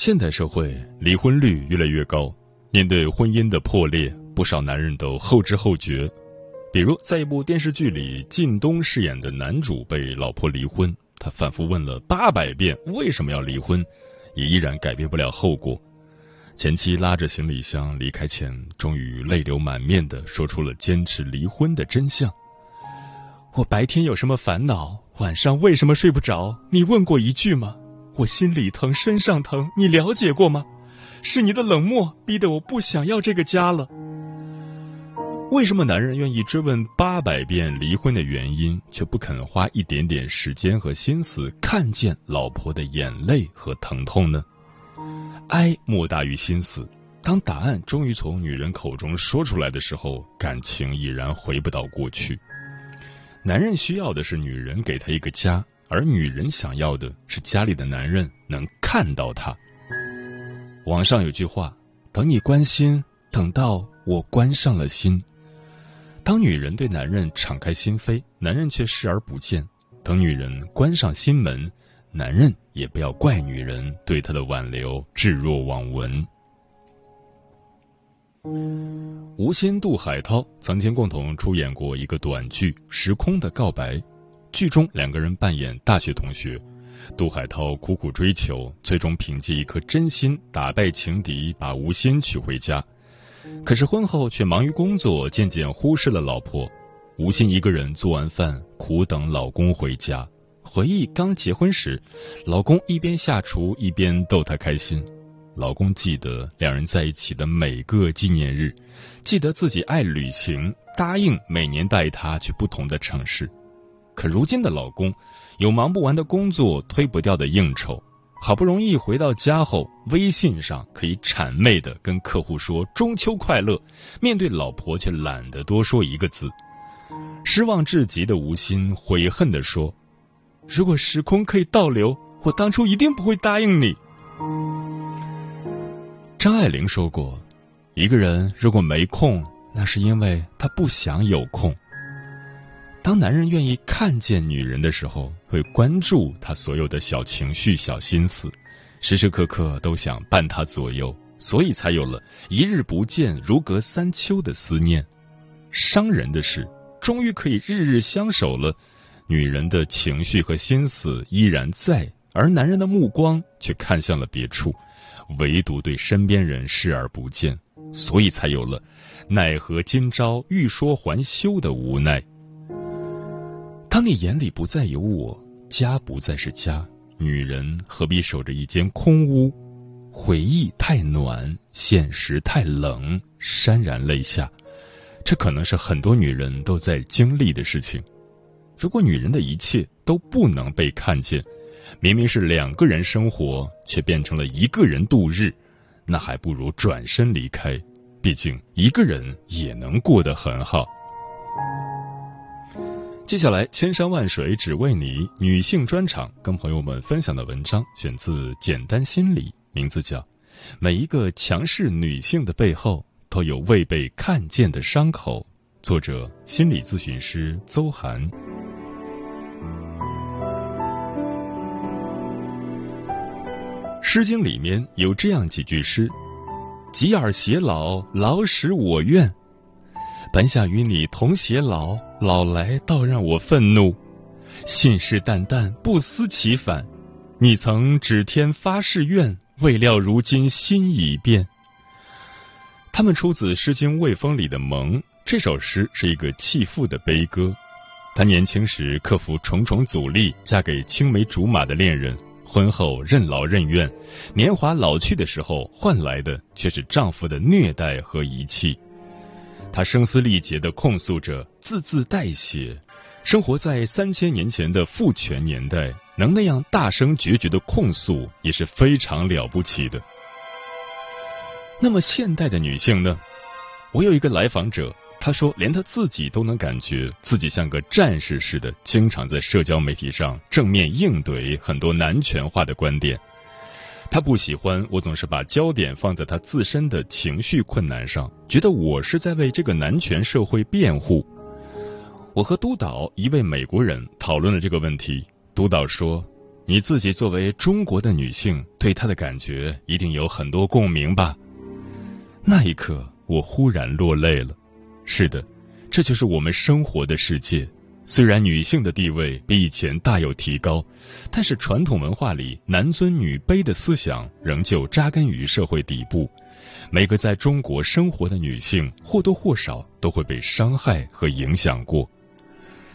现代社会离婚率越来越高，面对婚姻的破裂，不少男人都后知后觉。比如，在一部电视剧里，靳东饰演的男主被老婆离婚，他反复问了八百遍为什么要离婚，也依然改变不了后果。前妻拉着行李箱离开前，终于泪流满面的说出了坚持离婚的真相：我白天有什么烦恼，晚上为什么睡不着？你问过一句吗？我心里疼，身上疼，你了解过吗？是你的冷漠逼得我不想要这个家了。为什么男人愿意追问八百遍离婚的原因，却不肯花一点点时间和心思看见老婆的眼泪和疼痛呢？哀莫大于心死。当答案终于从女人口中说出来的时候，感情已然回不到过去。男人需要的是女人给他一个家。而女人想要的是家里的男人能看到她。网上有句话：“等你关心，等到我关上了心。”当女人对男人敞开心扉，男人却视而不见；等女人关上心门，男人也不要怪女人对他的挽留置若罔闻。吴昕、杜海涛曾经共同出演过一个短剧《时空的告白》。剧中两个人扮演大学同学，杜海涛苦苦追求，最终凭借一颗真心打败情敌，把吴昕娶回家。可是婚后却忙于工作，渐渐忽视了老婆。吴昕一个人做完饭，苦等老公回家，回忆刚结婚时，老公一边下厨一边逗她开心。老公记得两人在一起的每个纪念日，记得自己爱旅行，答应每年带她去不同的城市。可如今的老公有忙不完的工作，推不掉的应酬，好不容易回到家后，微信上可以谄媚的跟客户说中秋快乐，面对老婆却懒得多说一个字。失望至极的吴昕悔恨的说：“如果时空可以倒流，我当初一定不会答应你。”张爱玲说过：“一个人如果没空，那是因为他不想有空。”当男人愿意看见女人的时候，会关注她所有的小情绪、小心思，时时刻刻都想伴她左右，所以才有了一日不见如隔三秋的思念。伤人的是，终于可以日日相守了，女人的情绪和心思依然在，而男人的目光却看向了别处，唯独对身边人视而不见，所以才有了奈何今朝欲说还休的无奈。当你眼里不再有我，家不再是家，女人何必守着一间空屋？回忆太暖，现实太冷，潸然泪下。这可能是很多女人都在经历的事情。如果女人的一切都不能被看见，明明是两个人生活，却变成了一个人度日，那还不如转身离开。毕竟一个人也能过得很好。接下来，千山万水只为你女性专场，跟朋友们分享的文章选自《简单心理》，名字叫《每一个强势女性的背后都有未被看见的伤口》，作者心理咨询师邹涵。《诗经》里面有这样几句诗：“及尔偕老，老使我怨。”本想与你同偕老，老来倒让我愤怒。信誓旦旦不思其反，你曾指天发誓愿，未料如今心已变。他们出自《诗经·卫风》里的《蒙》，这首诗是一个弃妇的悲歌。她年轻时克服重重阻力，嫁给青梅竹马的恋人，婚后任劳任怨，年华老去的时候，换来的却是丈夫的虐待和遗弃。她声嘶力竭地控诉着，字字带血。生活在三千年前的父权年代，能那样大声决绝的控诉，也是非常了不起的。那么现代的女性呢？我有一个来访者，她说，连她自己都能感觉自己像个战士似的，经常在社交媒体上正面应对很多男权化的观点。他不喜欢我总是把焦点放在他自身的情绪困难上，觉得我是在为这个男权社会辩护。我和督导一位美国人讨论了这个问题，督导说：“你自己作为中国的女性，对他的感觉一定有很多共鸣吧？”那一刻，我忽然落泪了。是的，这就是我们生活的世界。虽然女性的地位比以前大有提高，但是传统文化里男尊女卑的思想仍旧扎根于社会底部。每个在中国生活的女性或多或少都会被伤害和影响过。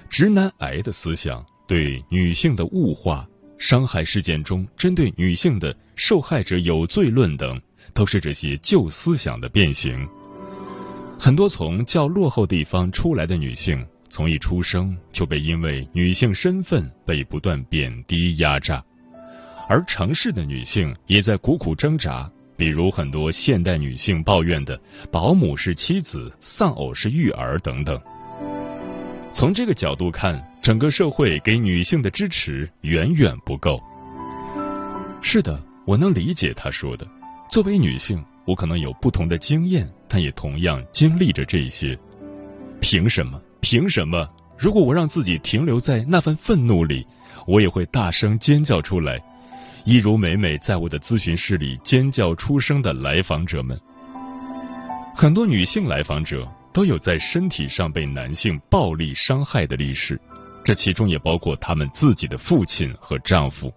直男癌的思想对女性的物化、伤害事件中针对女性的受害者有罪论等。都是这些旧思想的变形。很多从较落后地方出来的女性，从一出生就被因为女性身份被不断贬低压榨，而城市的女性也在苦苦挣扎。比如很多现代女性抱怨的“保姆是妻子，丧偶是育儿”等等。从这个角度看，整个社会给女性的支持远远不够。是的，我能理解她说的。作为女性，我可能有不同的经验，但也同样经历着这些。凭什么？凭什么？如果我让自己停留在那份愤怒里，我也会大声尖叫出来，一如每每在我的咨询室里尖叫出声的来访者们。很多女性来访者都有在身体上被男性暴力伤害的历史，这其中也包括他们自己的父亲和丈夫。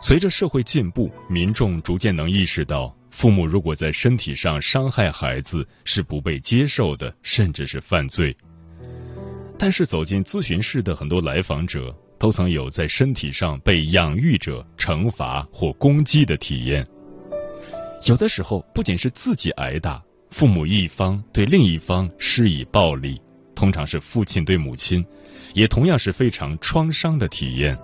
随着社会进步，民众逐渐能意识到，父母如果在身体上伤害孩子是不被接受的，甚至是犯罪。但是走进咨询室的很多来访者都曾有在身体上被养育者惩罚或攻击的体验。有的时候不仅是自己挨打，父母一方对另一方施以暴力，通常是父亲对母亲，也同样是非常创伤的体验。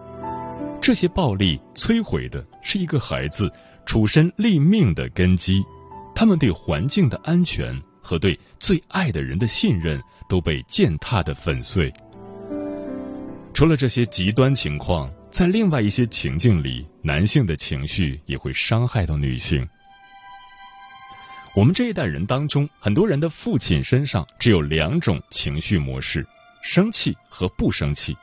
这些暴力摧毁的是一个孩子处身立命的根基，他们对环境的安全和对最爱的人的信任都被践踏的粉碎。除了这些极端情况，在另外一些情境里，男性的情绪也会伤害到女性。我们这一代人当中，很多人的父亲身上只有两种情绪模式：生气和不生气。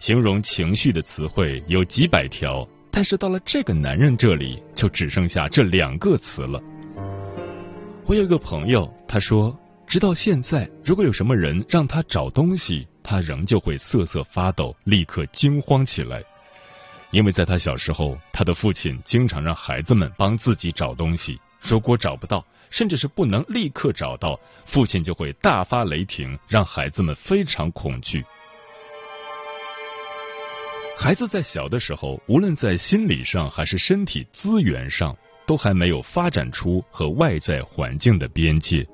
形容情绪的词汇有几百条，但是到了这个男人这里，就只剩下这两个词了。我有一个朋友，他说，直到现在，如果有什么人让他找东西，他仍旧会瑟瑟发抖，立刻惊慌起来。因为在他小时候，他的父亲经常让孩子们帮自己找东西，如果找不到，甚至是不能立刻找到，父亲就会大发雷霆，让孩子们非常恐惧。孩子在小的时候，无论在心理上还是身体资源上，都还没有发展出和外在环境的边界。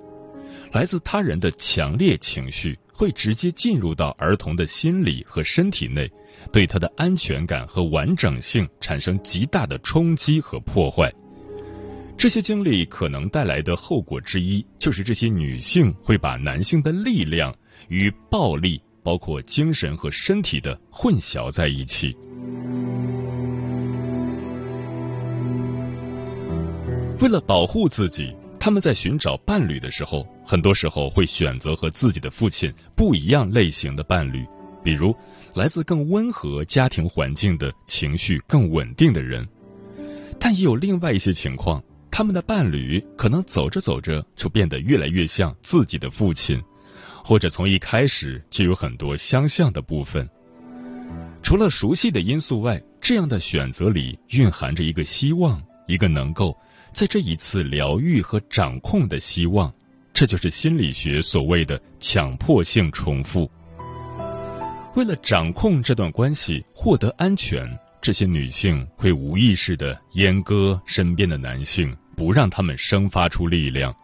来自他人的强烈情绪会直接进入到儿童的心理和身体内，对他的安全感和完整性产生极大的冲击和破坏。这些经历可能带来的后果之一，就是这些女性会把男性的力量与暴力。包括精神和身体的混淆在一起。为了保护自己，他们在寻找伴侣的时候，很多时候会选择和自己的父亲不一样类型的伴侣，比如来自更温和家庭环境的情绪更稳定的人。但也有另外一些情况，他们的伴侣可能走着走着就变得越来越像自己的父亲。或者从一开始就有很多相像的部分，除了熟悉的因素外，这样的选择里蕴含着一个希望，一个能够在这一次疗愈和掌控的希望。这就是心理学所谓的强迫性重复。为了掌控这段关系，获得安全，这些女性会无意识的阉割身边的男性，不让他们生发出力量。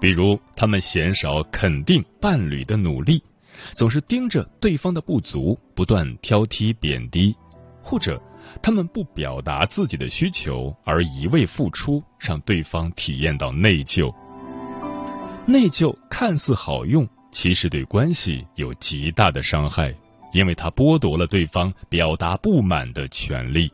比如，他们嫌少肯定伴侣的努力。总是盯着对方的不足，不断挑剔贬低，或者他们不表达自己的需求，而一味付出，让对方体验到内疚。内疚看似好用，其实对关系有极大的伤害，因为它剥夺了对方表达不满的权利。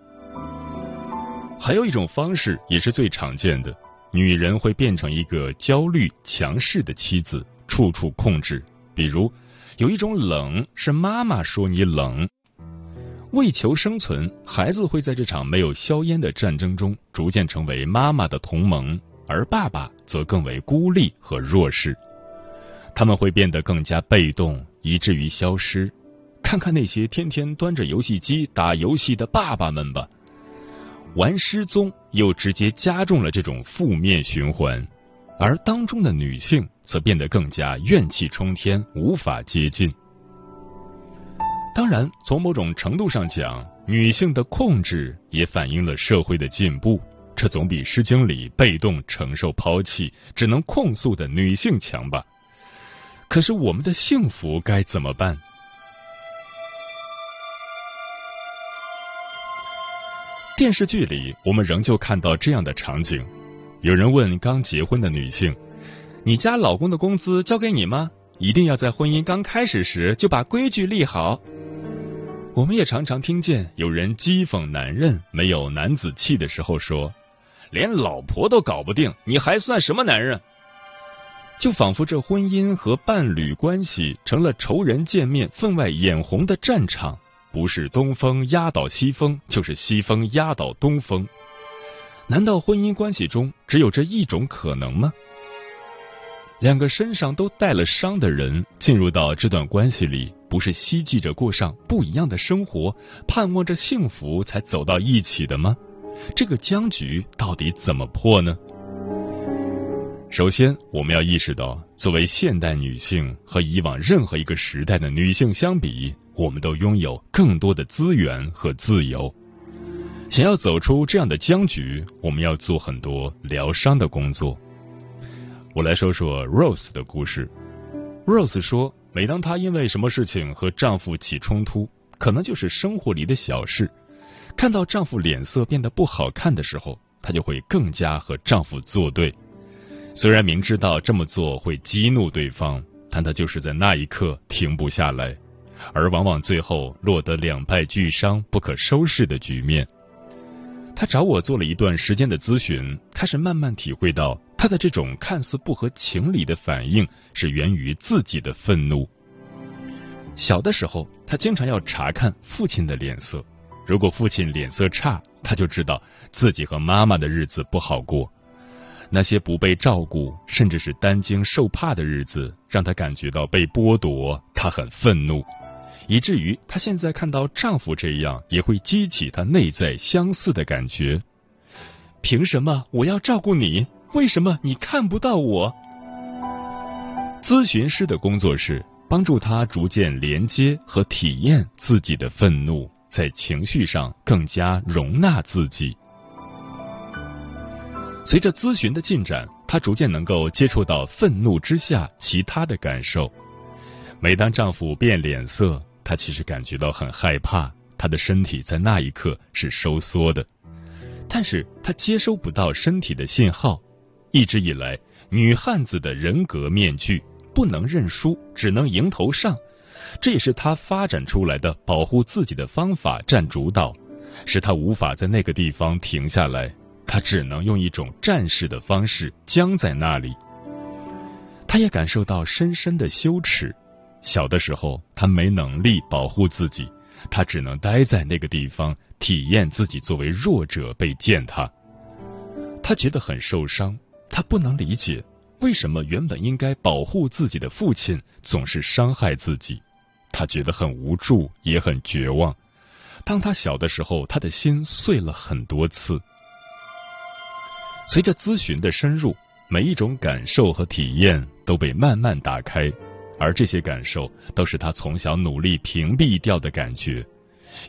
还有一种方式，也是最常见的，女人会变成一个焦虑、强势的妻子，处处控制，比如。有一种冷是妈妈说你冷，为求生存，孩子会在这场没有硝烟的战争中逐渐成为妈妈的同盟，而爸爸则更为孤立和弱势。他们会变得更加被动，以至于消失。看看那些天天端着游戏机打游戏的爸爸们吧，玩失踪又直接加重了这种负面循环。而当中的女性则变得更加怨气冲天，无法接近。当然，从某种程度上讲，女性的控制也反映了社会的进步，这总比《诗经》里被动承受抛弃、只能控诉的女性强吧？可是，我们的幸福该怎么办？电视剧里，我们仍旧看到这样的场景。有人问刚结婚的女性：“你家老公的工资交给你吗？一定要在婚姻刚开始时就把规矩立好。”我们也常常听见有人讥讽男人没有男子气的时候说：“连老婆都搞不定，你还算什么男人？”就仿佛这婚姻和伴侣关系成了仇人见面分外眼红的战场，不是东风压倒西风，就是西风压倒东风。难道婚姻关系中只有这一种可能吗？两个身上都带了伤的人进入到这段关系里，不是希冀着过上不一样的生活，盼望着幸福才走到一起的吗？这个僵局到底怎么破呢？首先，我们要意识到，作为现代女性和以往任何一个时代的女性相比，我们都拥有更多的资源和自由。想要走出这样的僵局，我们要做很多疗伤的工作。我来说说 Rose 的故事。Rose 说，每当她因为什么事情和丈夫起冲突，可能就是生活里的小事，看到丈夫脸色变得不好看的时候，她就会更加和丈夫作对。虽然明知道这么做会激怒对方，但她就是在那一刻停不下来，而往往最后落得两败俱伤、不可收拾的局面。他找我做了一段时间的咨询，开始慢慢体会到他的这种看似不合情理的反应是源于自己的愤怒。小的时候，他经常要查看父亲的脸色，如果父亲脸色差，他就知道自己和妈妈的日子不好过。那些不被照顾，甚至是担惊受怕的日子，让他感觉到被剥夺，他很愤怒。以至于她现在看到丈夫这样，也会激起她内在相似的感觉。凭什么我要照顾你？为什么你看不到我？咨询师的工作是帮助她逐渐连接和体验自己的愤怒，在情绪上更加容纳自己。随着咨询的进展，她逐渐能够接触到愤怒之下其他的感受。每当丈夫变脸色，她其实感觉到很害怕，她的身体在那一刻是收缩的，但是她接收不到身体的信号。一直以来，女汉子的人格面具不能认输，只能迎头上，这也是她发展出来的保护自己的方法占主导，使她无法在那个地方停下来，她只能用一种战士的方式僵在那里。她也感受到深深的羞耻。小的时候，他没能力保护自己，他只能待在那个地方，体验自己作为弱者被践踏。他觉得很受伤，他不能理解为什么原本应该保护自己的父亲总是伤害自己。他觉得很无助，也很绝望。当他小的时候，他的心碎了很多次。随着咨询的深入，每一种感受和体验都被慢慢打开，而这些感受都是他从小努力屏蔽掉的感觉，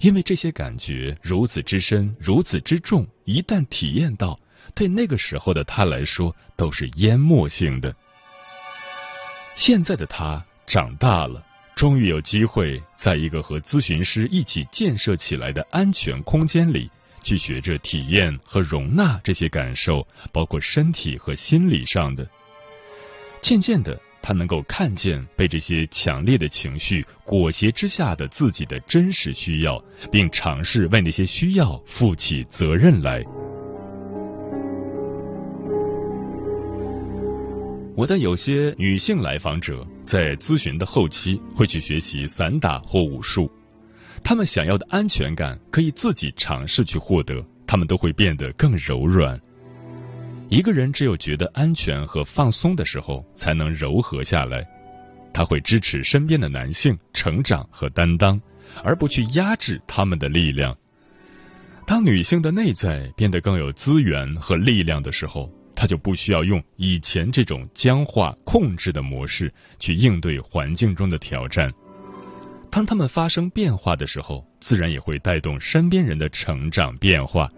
因为这些感觉如此之深，如此之重，一旦体验到，对那个时候的他来说都是淹没性的。现在的他长大了，终于有机会在一个和咨询师一起建设起来的安全空间里。去学着体验和容纳这些感受，包括身体和心理上的。渐渐的，他能够看见被这些强烈的情绪裹挟之下的自己的真实需要，并尝试为那些需要负起责任来。我的有些女性来访者在咨询的后期会去学习散打或武术。他们想要的安全感可以自己尝试去获得，他们都会变得更柔软。一个人只有觉得安全和放松的时候，才能柔和下来。他会支持身边的男性成长和担当，而不去压制他们的力量。当女性的内在变得更有资源和力量的时候，他就不需要用以前这种僵化控制的模式去应对环境中的挑战。当他们发生变化的时候，自然也会带动身边人的成长变化。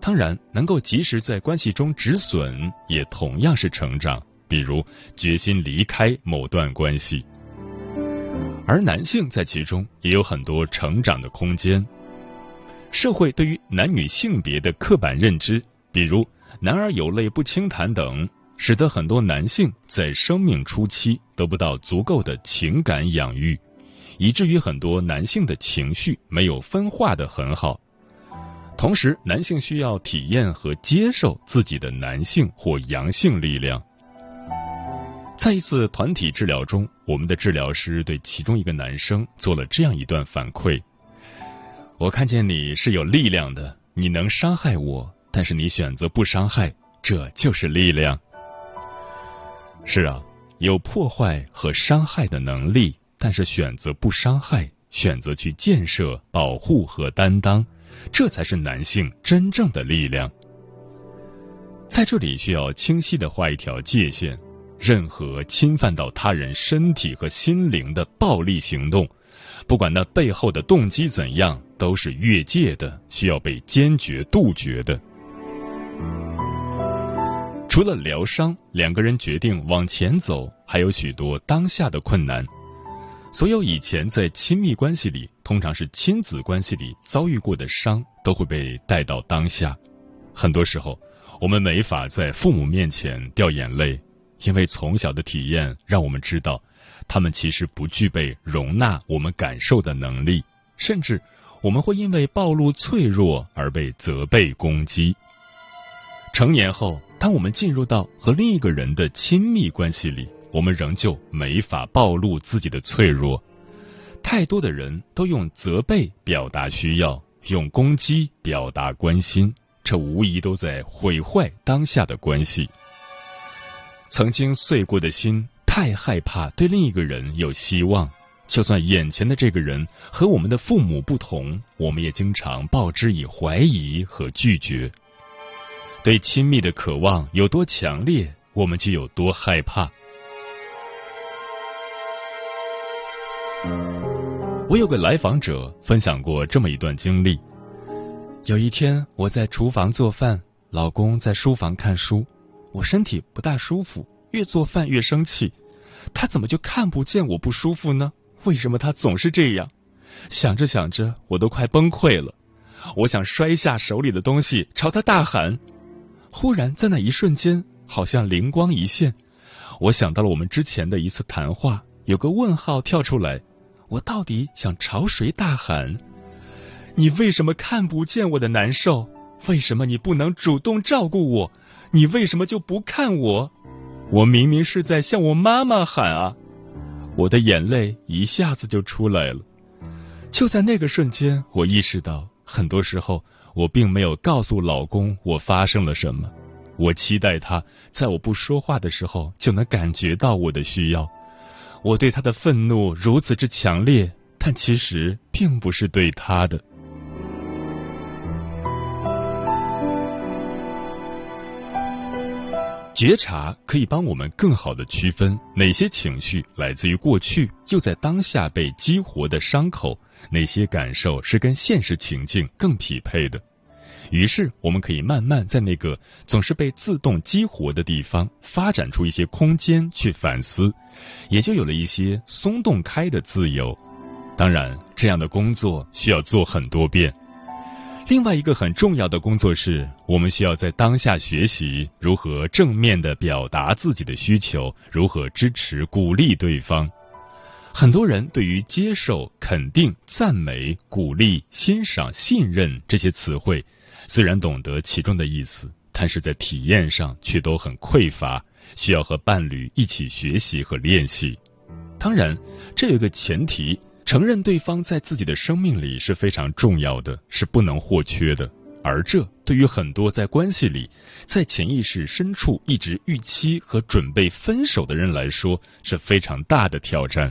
当然，能够及时在关系中止损，也同样是成长。比如，决心离开某段关系。而男性在其中也有很多成长的空间。社会对于男女性别的刻板认知，比如“男儿有泪不轻弹”等，使得很多男性在生命初期得不到足够的情感养育。以至于很多男性的情绪没有分化的很好，同时男性需要体验和接受自己的男性或阳性力量。在一次团体治疗中，我们的治疗师对其中一个男生做了这样一段反馈：“我看见你是有力量的，你能伤害我，但是你选择不伤害，这就是力量。”是啊，有破坏和伤害的能力。但是选择不伤害，选择去建设、保护和担当，这才是男性真正的力量。在这里需要清晰的画一条界限：任何侵犯到他人身体和心灵的暴力行动，不管那背后的动机怎样，都是越界的，需要被坚决杜绝的。除了疗伤，两个人决定往前走，还有许多当下的困难。所有以前在亲密关系里，通常是亲子关系里遭遇过的伤，都会被带到当下。很多时候，我们没法在父母面前掉眼泪，因为从小的体验让我们知道，他们其实不具备容纳我们感受的能力，甚至我们会因为暴露脆弱而被责备攻击。成年后，当我们进入到和另一个人的亲密关系里，我们仍旧没法暴露自己的脆弱，太多的人都用责备表达需要，用攻击表达关心，这无疑都在毁坏当下的关系。曾经碎过的心，太害怕对另一个人有希望，就算眼前的这个人和我们的父母不同，我们也经常报之以怀疑和拒绝。对亲密的渴望有多强烈，我们就有多害怕。我有个来访者分享过这么一段经历：有一天，我在厨房做饭，老公在书房看书，我身体不大舒服，越做饭越生气。他怎么就看不见我不舒服呢？为什么他总是这样？想着想着，我都快崩溃了。我想摔下手里的东西，朝他大喊。忽然，在那一瞬间，好像灵光一现，我想到了我们之前的一次谈话，有个问号跳出来。我到底想朝谁大喊？你为什么看不见我的难受？为什么你不能主动照顾我？你为什么就不看我？我明明是在向我妈妈喊啊！我的眼泪一下子就出来了。就在那个瞬间，我意识到，很多时候我并没有告诉老公我发生了什么，我期待他在我不说话的时候就能感觉到我的需要。我对他的愤怒如此之强烈，但其实并不是对他的。觉察可以帮我们更好的区分哪些情绪来自于过去，又在当下被激活的伤口。哪些感受是跟现实情境更匹配的。于是，我们可以慢慢在那个总是被自动激活的地方，发展出一些空间去反思，也就有了一些松动开的自由。当然，这样的工作需要做很多遍。另外一个很重要的工作是，我们需要在当下学习如何正面的表达自己的需求，如何支持鼓励对方。很多人对于接受、肯定、赞美、鼓励、欣赏、信任这些词汇，虽然懂得其中的意思，但是在体验上却都很匮乏，需要和伴侣一起学习和练习。当然，这有个前提。承认对方在自己的生命里是非常重要的，是不能或缺的。而这对于很多在关系里，在潜意识深处一直预期和准备分手的人来说，是非常大的挑战。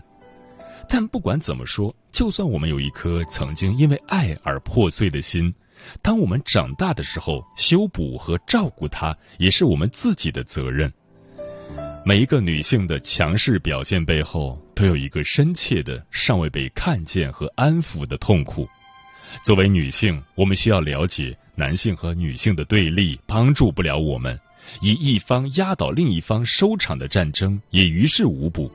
但不管怎么说，就算我们有一颗曾经因为爱而破碎的心，当我们长大的时候，修补和照顾它，也是我们自己的责任。每一个女性的强势表现背后，都有一个深切的、尚未被看见和安抚的痛苦。作为女性，我们需要了解，男性和女性的对立帮助不了我们，以一方压倒另一方收场的战争也于事无补。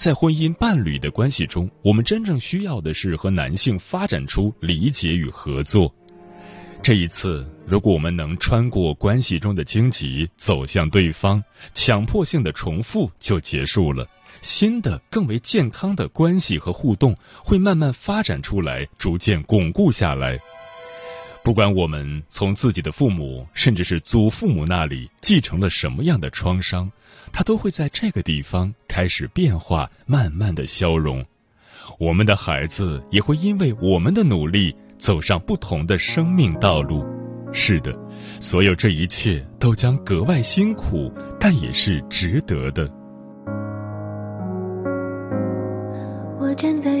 在婚姻伴侣的关系中，我们真正需要的是和男性发展出理解与合作。这一次，如果我们能穿过关系中的荆棘，走向对方，强迫性的重复就结束了。新的、更为健康的关系和互动会慢慢发展出来，逐渐巩固下来。不管我们从自己的父母，甚至是祖父母那里继承了什么样的创伤，它都会在这个地方开始变化，慢慢的消融。我们的孩子也会因为我们的努力。走上不同的生命道路，是的，所有这一切都将格外辛苦，但也是值得的。我站在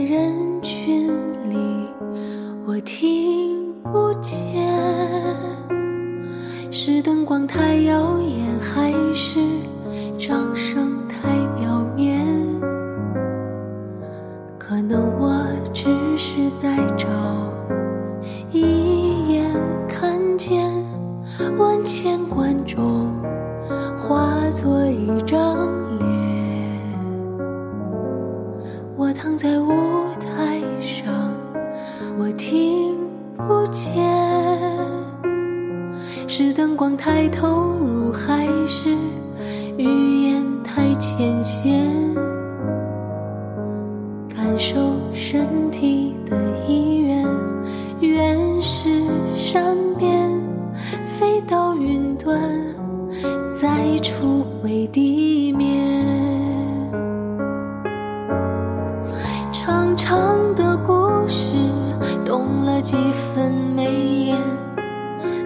几分眉眼，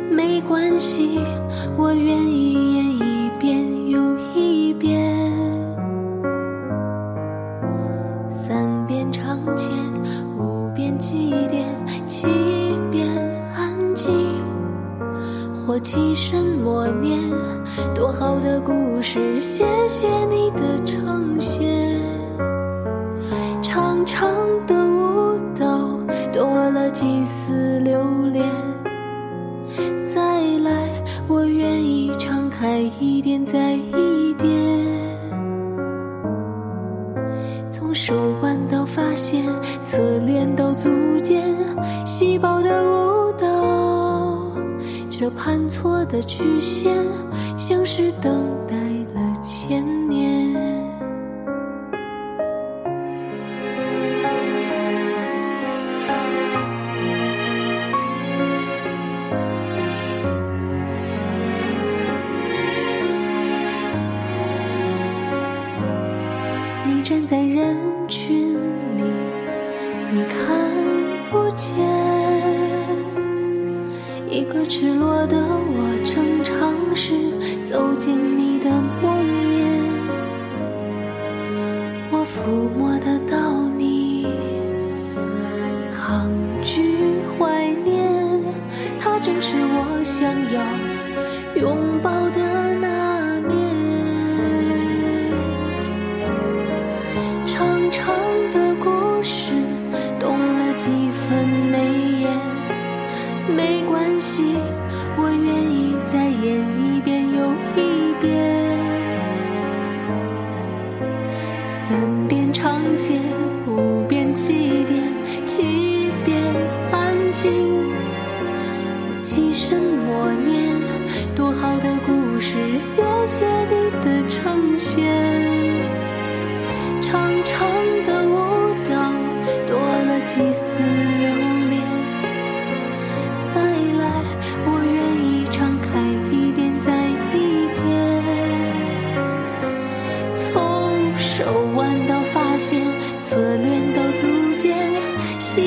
没关系，我愿意盘错的曲线，像是等待了千年。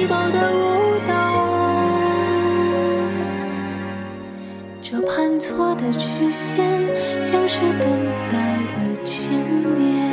高的舞蹈。这盘错的曲线像是等待了千年。